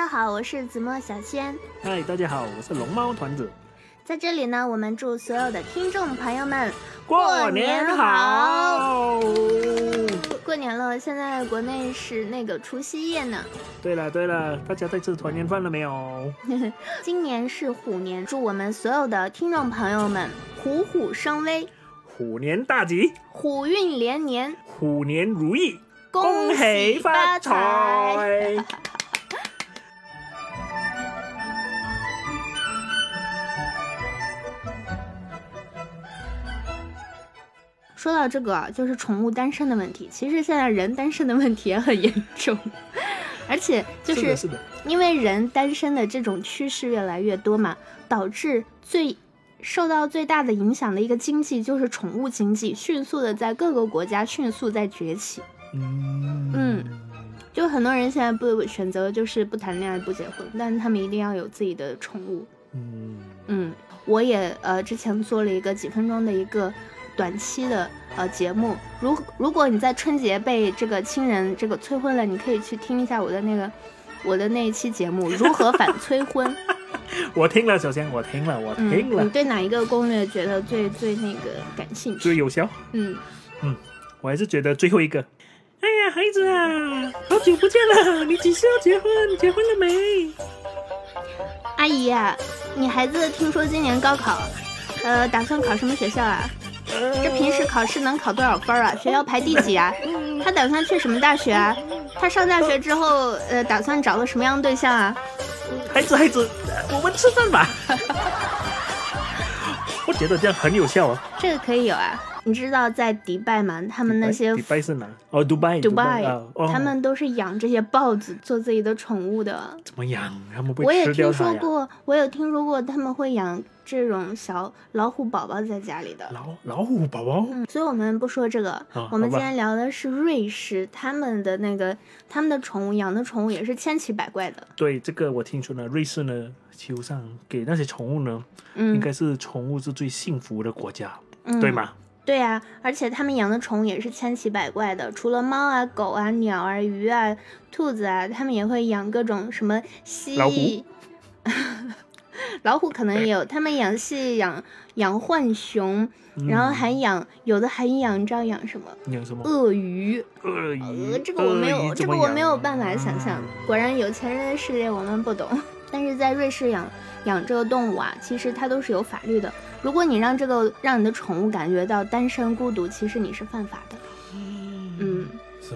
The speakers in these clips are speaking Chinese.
家好，我是子墨小仙。嗨，大家好，我是龙猫团子。在这里呢，我们祝所有的听众朋友们过年好！过年了，现在国内是那个除夕夜呢。对了对了，大家在吃团年饭了没有？今年是虎年，祝我们所有的听众朋友们虎虎生威，虎年大吉，虎运连年，虎年如意，恭喜发财！说到这个，就是宠物单身的问题。其实现在人单身的问题也很严重，而且就是因为人单身的这种趋势越来越多嘛，导致最受到最大的影响的一个经济就是宠物经济，迅速的在各个国家迅速在崛起。嗯，就很多人现在不选择就是不谈恋爱不结婚，但是他们一定要有自己的宠物。嗯嗯，我也呃之前做了一个几分钟的一个。短期的呃节目，如如果你在春节被这个亲人这个催婚了，你可以去听一下我的那个我的那一期节目《如何反催婚》。我听了，首先我听了，我听了。你对哪一个攻略觉得最最那个感兴趣？最有效？嗯嗯，我还是觉得最后一个。哎呀，孩子啊，好久不见了，你几时要结婚？结婚了没？阿姨，你孩子听说今年高考，呃，打算考什么学校啊？这平时考试能考多少分啊？学校排第几啊？他打算去什么大学啊？他上大学之后，呃，打算找个什么样的对象啊？孩子，孩子，我们吃饭吧。我觉得这样很有效啊。这个可以有啊。你知道在迪拜吗？他们那些迪拜是哪？哦，迪拜，迪拜，他们都是养这些豹子做自己的宠物的。怎么养？他们我也听说过，我有听说过他们会养这种小老虎宝宝在家里的。老老虎宝宝。嗯，所以我们不说这个，我们今天聊的是瑞士，他们的那个他们的宠物养的宠物也是千奇百怪的。对，这个我听说呢，瑞士呢，基本上给那些宠物呢，应该是宠物是最幸福的国家，对吗？对呀，而且他们养的宠物也是千奇百怪的，除了猫啊、狗啊、鸟啊、鱼啊、兔子啊，他们也会养各种什么蜥蜴。老虎可能也有，他们养蜥蜴、养养浣熊，然后还养有的还养，你知道养什么？养什么？鳄鱼。鳄鱼。这个我没有，这个我没有办法想象。果然有钱人的世界我们不懂。但是在瑞士养养这个动物啊，其实它都是有法律的。如果你让这个让你的宠物感觉到单身孤独，其实你是犯法的。嗯，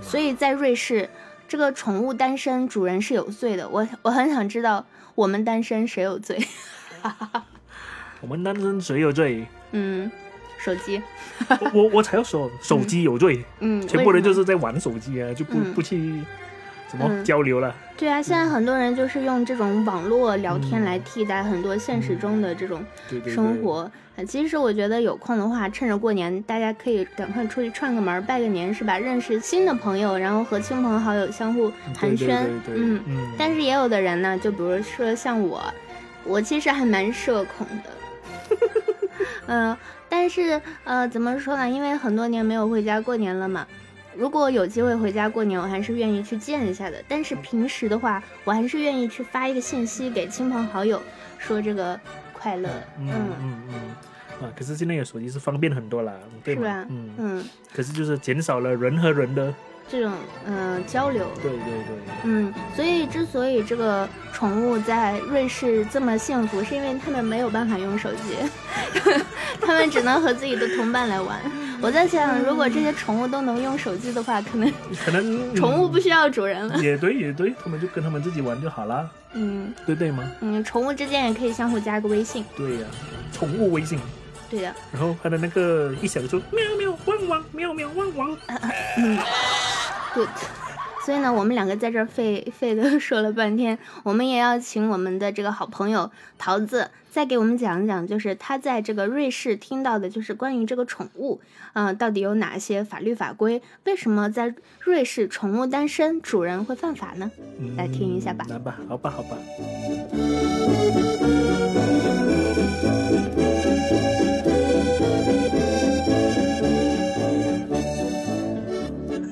所以在瑞士，这个宠物单身主人是有罪的。我我很想知道，我们单身谁有罪？我们单身谁有罪？嗯，手机。我我才要说，手机有罪。嗯，全部人就是在玩手机啊，就不不去。交流了，对啊，现在很多人就是用这种网络聊天来替代很多现实中的这种生活。其实我觉得有空的话，趁着过年，大家可以赶快出去串个门，拜个年，是吧？认识新的朋友，然后和亲朋好友相互寒暄。嗯嗯。但是也有的人呢，就比如说像我，我其实还蛮社恐的。嗯，但是呃，怎么说呢？因为很多年没有回家过年了嘛。如果有机会回家过年，我还是愿意去见一下的。但是平时的话，我还是愿意去发一个信息给亲朋好友，说这个快乐。嗯嗯嗯。啊，可是现在有手机是方便很多啦，对吧？嗯嗯。可是就是减少了人和人的。这种嗯交流，对对对，嗯，所以之所以这个宠物在瑞士这么幸福，是因为他们没有办法用手机，他们只能和自己的同伴来玩。我在想，如果这些宠物都能用手机的话，可能可能 宠物不需要主人了。也对也对，他们就跟他们自己玩就好了。嗯，对对吗？嗯，宠物之间也可以相互加个微信。对呀，宠物微信。对的。然后它的那个一响就喵喵汪汪喵喵汪汪。嗯。Good，所以呢，我们两个在这儿费费的说了半天，我们也要请我们的这个好朋友桃子再给我们讲一讲，就是他在这个瑞士听到的，就是关于这个宠物，嗯，到底有哪些法律法规？为什么在瑞士宠物单身主人会犯法呢？来听一下吧。来吧，好吧，好吧。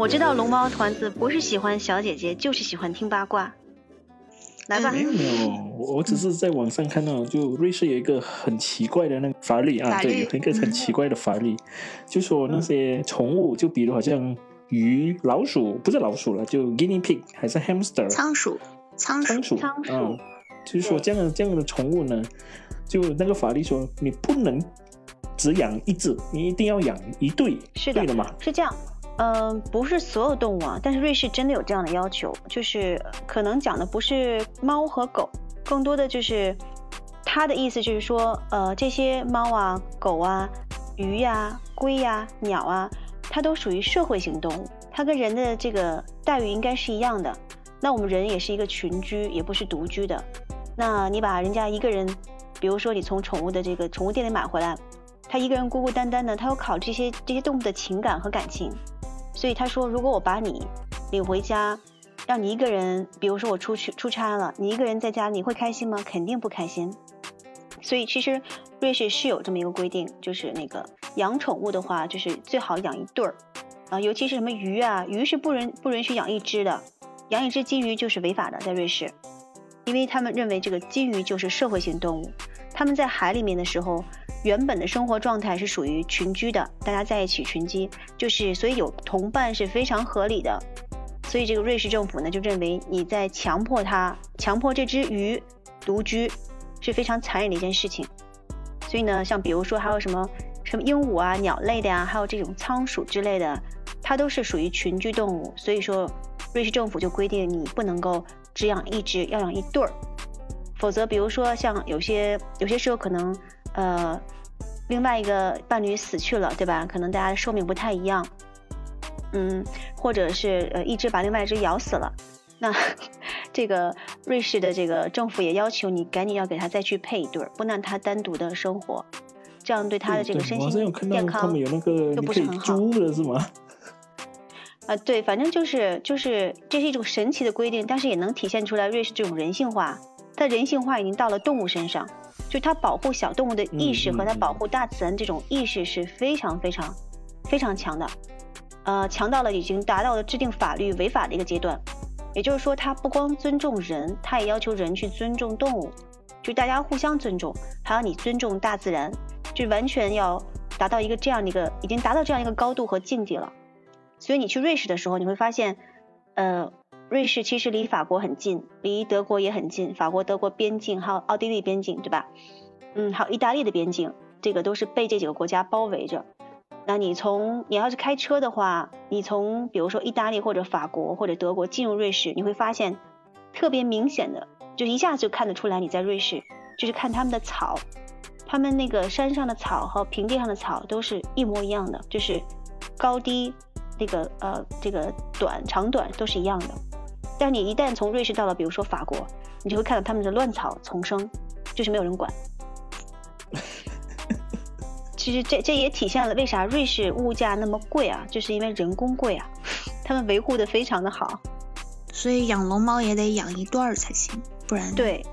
我知道龙猫团子不是喜欢小姐姐，就是喜欢听八卦。来吧。没有没有，我我只是在网上看到，就瑞士有一个很奇怪的那个法律啊，对，有一个很奇怪的法律，就说那些宠物，就比如好像鱼、老鼠，不是老鼠了，就 guinea pig 还是 hamster，仓鼠，仓鼠，仓鼠，就是说这样的这样的宠物呢，就那个法律说你不能只养一只，你一定要养一对，是的嘛？是这样。嗯，不是所有动物啊，但是瑞士真的有这样的要求，就是可能讲的不是猫和狗，更多的就是他的意思就是说，呃，这些猫啊、狗啊、鱼呀、龟呀、鸟啊，它都属于社会性动物，它跟人的这个待遇应该是一样的。那我们人也是一个群居，也不是独居的。那你把人家一个人，比如说你从宠物的这个宠物店里买回来，他一个人孤孤单单的，他要考这些这些动物的情感和感情。所以他说，如果我把你领回家，让你一个人，比如说我出去出差了，你一个人在家，你会开心吗？肯定不开心。所以其实瑞士是有这么一个规定，就是那个养宠物的话，就是最好养一对儿啊，尤其是什么鱼啊，鱼是不允不允许养一只的，养一只金鱼就是违法的，在瑞士，因为他们认为这个金鱼就是社会性动物，他们在海里面的时候。原本的生活状态是属于群居的，大家在一起群居，就是所以有同伴是非常合理的。所以这个瑞士政府呢就认为你在强迫它，强迫这只鱼独居是非常残忍的一件事情。所以呢，像比如说还有什么什么鹦鹉啊、鸟类的呀，还有这种仓鼠之类的，它都是属于群居动物。所以说，瑞士政府就规定你不能够只养一只，要养一对儿，否则比如说像有些有些时候可能。呃，另外一个伴侣死去了，对吧？可能大家的寿命不太一样，嗯，或者是呃一只把另外一只咬死了，那 这个瑞士的这个政府也要求你赶紧要给他再去配一对儿，不能让他单独的生活，这样对他的这个身心健康都不是很好。的是吗？啊，对，反正就是就是这是一种神奇的规定，但是也能体现出来瑞士这种人性化，它人性化已经到了动物身上。就它保护小动物的意识和它保护大自然这种意识是非常非常非常强的，呃，强到了已经达到了制定法律违法的一个阶段。也就是说，它不光尊重人，它也要求人去尊重动物，就大家互相尊重，还要你尊重大自然，就完全要达到一个这样的一个已经达到这样一个高度和境界了。所以你去瑞士的时候，你会发现，呃。瑞士其实离法国很近，离德国也很近。法国、德国边境还有奥地利边境，对吧？嗯，还有意大利的边境，这个都是被这几个国家包围着。那你从你要是开车的话，你从比如说意大利或者法国或者德国进入瑞士，你会发现特别明显的，就一下子就看得出来你在瑞士，就是看他们的草，他们那个山上的草和平地上的草都是一模一样的，就是高低那个呃这个短长短都是一样的。但你一旦从瑞士到了，比如说法国，你就会看到他们的乱草丛生，就是没有人管。其实这这也体现了为啥瑞士物价那么贵啊，就是因为人工贵啊，他们维护的非常的好。所以养龙猫也得养一对儿才行，不然对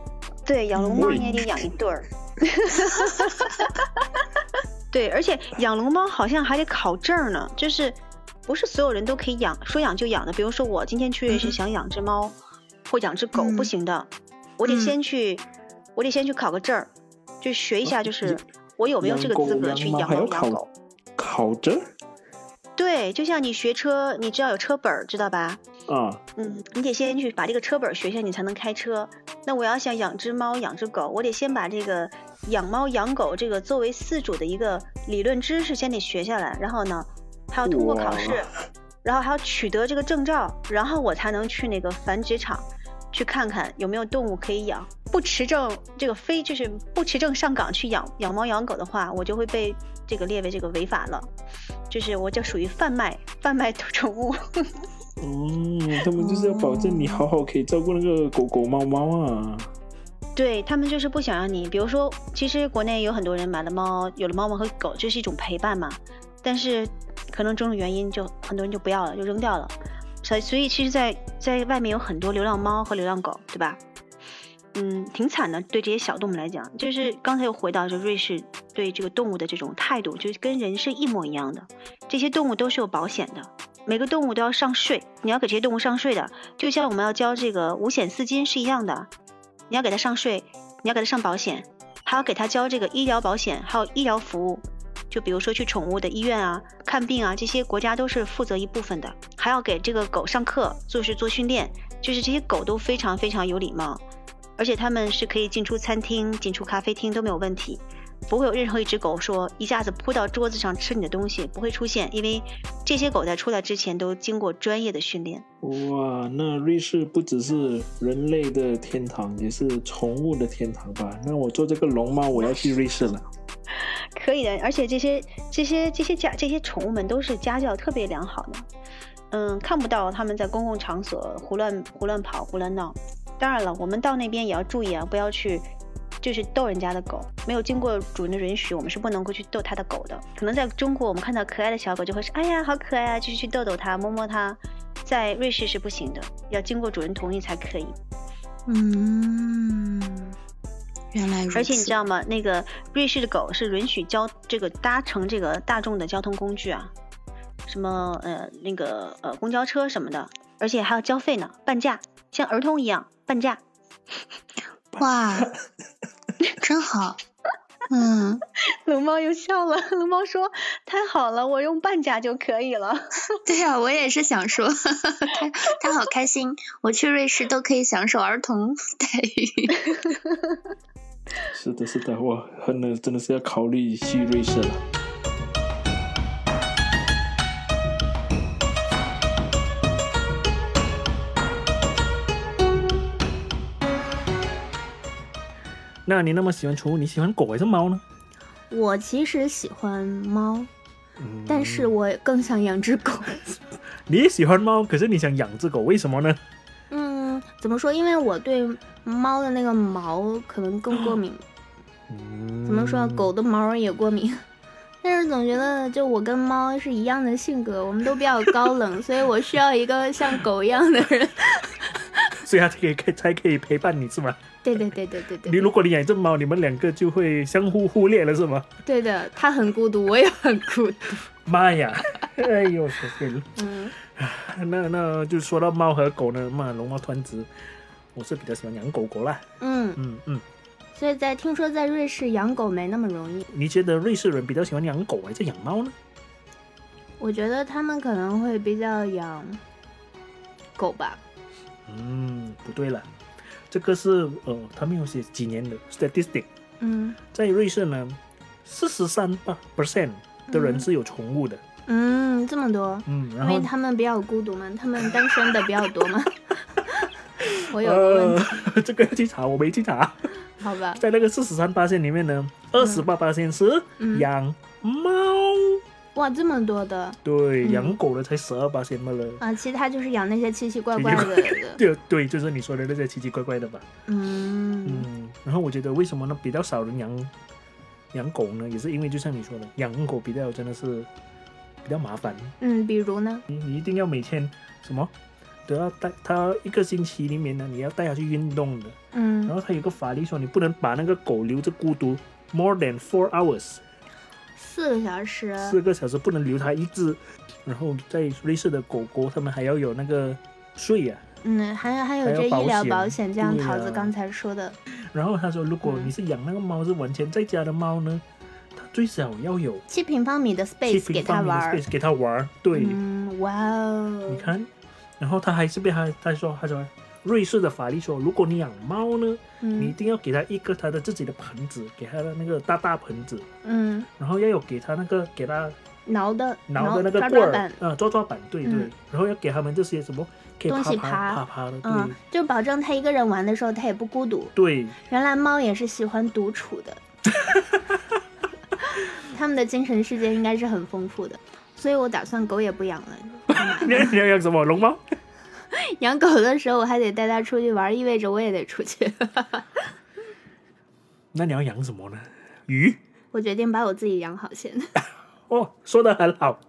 对，养龙猫你也得养一对儿。对，而且养龙猫好像还得考证呢，就是。不是所有人都可以养，说养就养的。比如说我今天去瑞士想养只猫，或养只狗，不行的，我得先去，我得先去考个证儿，就学一下，就是我有没有这个资格去养猫养狗。考证？对，就像你学车，你只要有车本儿，知道吧？啊。嗯，你得先去把这个车本学下，你才能开车。那我要想养只猫，养只狗，我得先把这个养猫养狗这个作为饲主的一个理论知识先得学下来，然后呢？还要通过考试，然后还要取得这个证照，然后我才能去那个繁殖场去看看有没有动物可以养。不持证，这个非就是不持证上岗去养养猫养狗的话，我就会被这个列为这个违法了，就是我就属于贩卖贩卖宠物。嗯，他们就是要保证你好好可以照顾那个狗狗猫猫啊。对他们就是不想让你，比如说，其实国内有很多人买了猫，有了猫猫和狗，这是一种陪伴嘛，但是。可能种种原因，就很多人就不要了，就扔掉了。所以，所以其实，在在外面有很多流浪猫和流浪狗，对吧？嗯，挺惨的。对这些小动物来讲，就是刚才又回到，就瑞士对这个动物的这种态度，就跟人是一模一样的。这些动物都是有保险的，每个动物都要上税，你要给这些动物上税的，就像我们要交这个五险四金是一样的。你要给它上税，你要给它上保险，还要给它交这个医疗保险，还有医疗服务。就比如说去宠物的医院啊、看病啊，这些国家都是负责一部分的，还要给这个狗上课，就是做训练，就是这些狗都非常非常有礼貌，而且它们是可以进出餐厅、进出咖啡厅都没有问题。不会有任何一只狗说一下子扑到桌子上吃你的东西，不会出现，因为这些狗在出来之前都经过专业的训练。哇，那瑞士不只是人类的天堂，也是宠物的天堂吧？那我做这个龙猫，我要去瑞士了。可以的，而且这些这些这些家这些宠物们都是家教特别良好的，嗯，看不到他们在公共场所胡乱胡乱跑胡乱闹。当然了，我们到那边也要注意啊，不要去。就是逗人家的狗，没有经过主人的允许，我们是不能够去逗他的狗的。可能在中国，我们看到可爱的小狗就会说：“哎呀，好可爱啊！”就是去逗逗它，摸摸它。在瑞士是不行的，要经过主人同意才可以。嗯，原来如此。而且你知道吗？那个瑞士的狗是允许交这个搭乘这个大众的交通工具啊，什么呃那个呃公交车什么的，而且还要交费呢，半价，像儿童一样半价。哇，真好，嗯，龙猫又笑了。龙猫说：“太好了，我用半价就可以了。”对呀，我也是想说，他他好开心，我去瑞士都可以享受儿童待遇。是的，是的，我真的真的是要考虑去瑞士了。那你那么喜欢宠物，你喜欢狗还是猫呢？我其实喜欢猫，但是我更想养只狗。你喜欢猫，可是你想养只狗，为什么呢？嗯，怎么说？因为我对猫的那个毛可能更过敏。怎么说？狗的毛也过敏，但是总觉得就我跟猫是一样的性格，我们都比较高冷，所以我需要一个像狗一样的人。所以它可以可才可以陪伴你是吗？对对对对对对。你如果你养一只猫，你们两个就会相互忽略了是吗？对的，它很孤独，我也很孤独。妈呀！哎呦，小天。嗯。那那就说到猫和狗呢，嘛，龙猫团子，我是比较喜欢养狗狗啦。嗯嗯嗯。所以在听说在瑞士养狗没那么容易。你觉得瑞士人比较喜欢养狗还是养猫呢？我觉得他们可能会比较养狗吧。嗯，不对了，这个是呃，他们有写几年的 statistic。嗯，在瑞士呢，四十三八 percent 的人是有宠物的。嗯，这么多。嗯，因为他们比较孤独嘛，他们单身的比较多嘛。我有个问题，这个要去查，我没去查。好吧，在那个四十三八线里面呢，二十八八线是养猫。哇，这么多的！对，养狗的才十二八线嘛了。啊，其他就是养那些奇奇怪怪 的。对对，就是你说的那些奇奇怪怪的吧。嗯嗯。然后我觉得为什么呢？比较少人养养狗呢？也是因为就像你说的，养狗比较真的是比较麻烦。嗯，比如呢？你你一定要每天什么都要带它一个星期里面呢，你要带它去运动的。嗯。然后它有个法律说，你不能把那个狗留着孤独 more than four hours。四个小时，四个小时不能留它一只，然后在瑞士的狗狗，他们还要有那个税呀。嗯，还有还有这医疗保险，这样桃子刚才说的。然后他说，如果你是养那个猫是完全在家的猫呢，它最少要有七平方米的 space 给他玩，space 给他玩，对。嗯，哇哦。你看，然后他还是被他他说他说。瑞士的法律说，如果你养猫呢，你一定要给它一个它的自己的盆子，给它的那个大大盆子，嗯，然后要有给它那个给它挠的挠的那个棍儿，嗯，抓抓板，对对，然后要给他们这些什么东西爬爬爬。的，对，就保证他一个人玩的时候他也不孤独。对，原来猫也是喜欢独处的，他们的精神世界应该是很丰富的，所以我打算狗也不养了。你要养什么龙猫？养狗的时候，我还得带它出去玩，意味着我也得出去。那你要养什么呢？鱼？我决定把我自己养好先。哦，说的很好。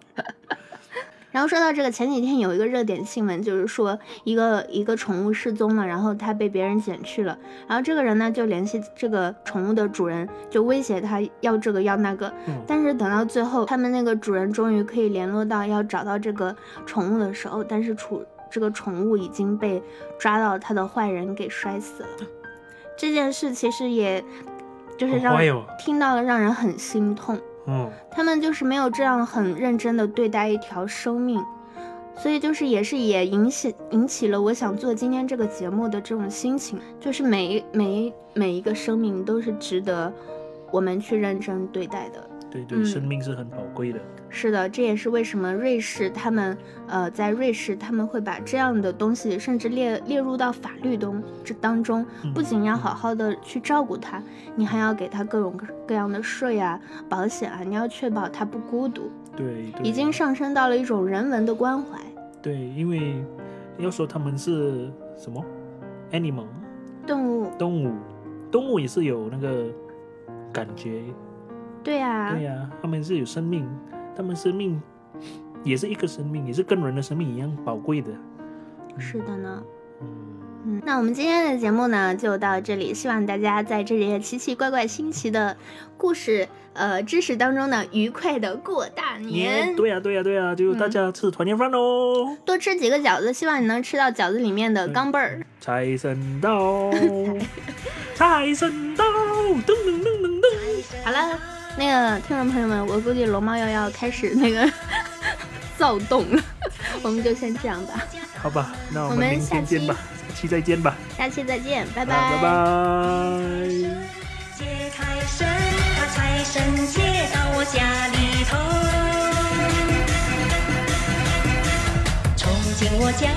然后说到这个，前几天有一个热点新闻，就是说一个一个宠物失踪了，然后它被别人捡去了。然后这个人呢，就联系这个宠物的主人，就威胁他要这个要那个。但是等到最后，他们那个主人终于可以联络到要找到这个宠物的时候，但是处。这个宠物已经被抓到，他的坏人给摔死了。这件事其实也，就是让听到了让人很心痛。嗯，他们就是没有这样很认真的对待一条生命，所以就是也是也引起引起了我想做今天这个节目的这种心情，就是每一每每一个生命都是值得我们去认真对待的。对对，生命是很宝贵的。是的，这也是为什么瑞士他们，呃，在瑞士他们会把这样的东西甚至列列入到法律中这当中，不仅要好好的去照顾他，你还要给它各种各样的税啊、保险啊，你要确保它不孤独。对，已经上升到了一种人文的关怀。对，因为要说他们是什么，animal，动物，动物，动物也是有那个感觉。对呀，对呀，他们是有生命，他们生命也是一个生命，也是跟人的生命一样宝贵的。是的呢，嗯嗯，那我们今天的节目呢就到这里，希望大家在这些奇奇怪怪、新奇的故事、呃知识当中呢，愉快的过大年。对呀，对呀，对呀，就大家吃团年饭喽，多吃几个饺子，希望你能吃到饺子里面的钢镚儿。财神到，财神到，噔噔噔噔噔，好了。那个听众朋友们，我估计龙猫又要开始那个 躁动了，我们就先这样吧。好吧，那我们下期见吧，下期再见吧。下期再见，拜拜。拜拜。接财神，把财神接到我家里头，冲进我家。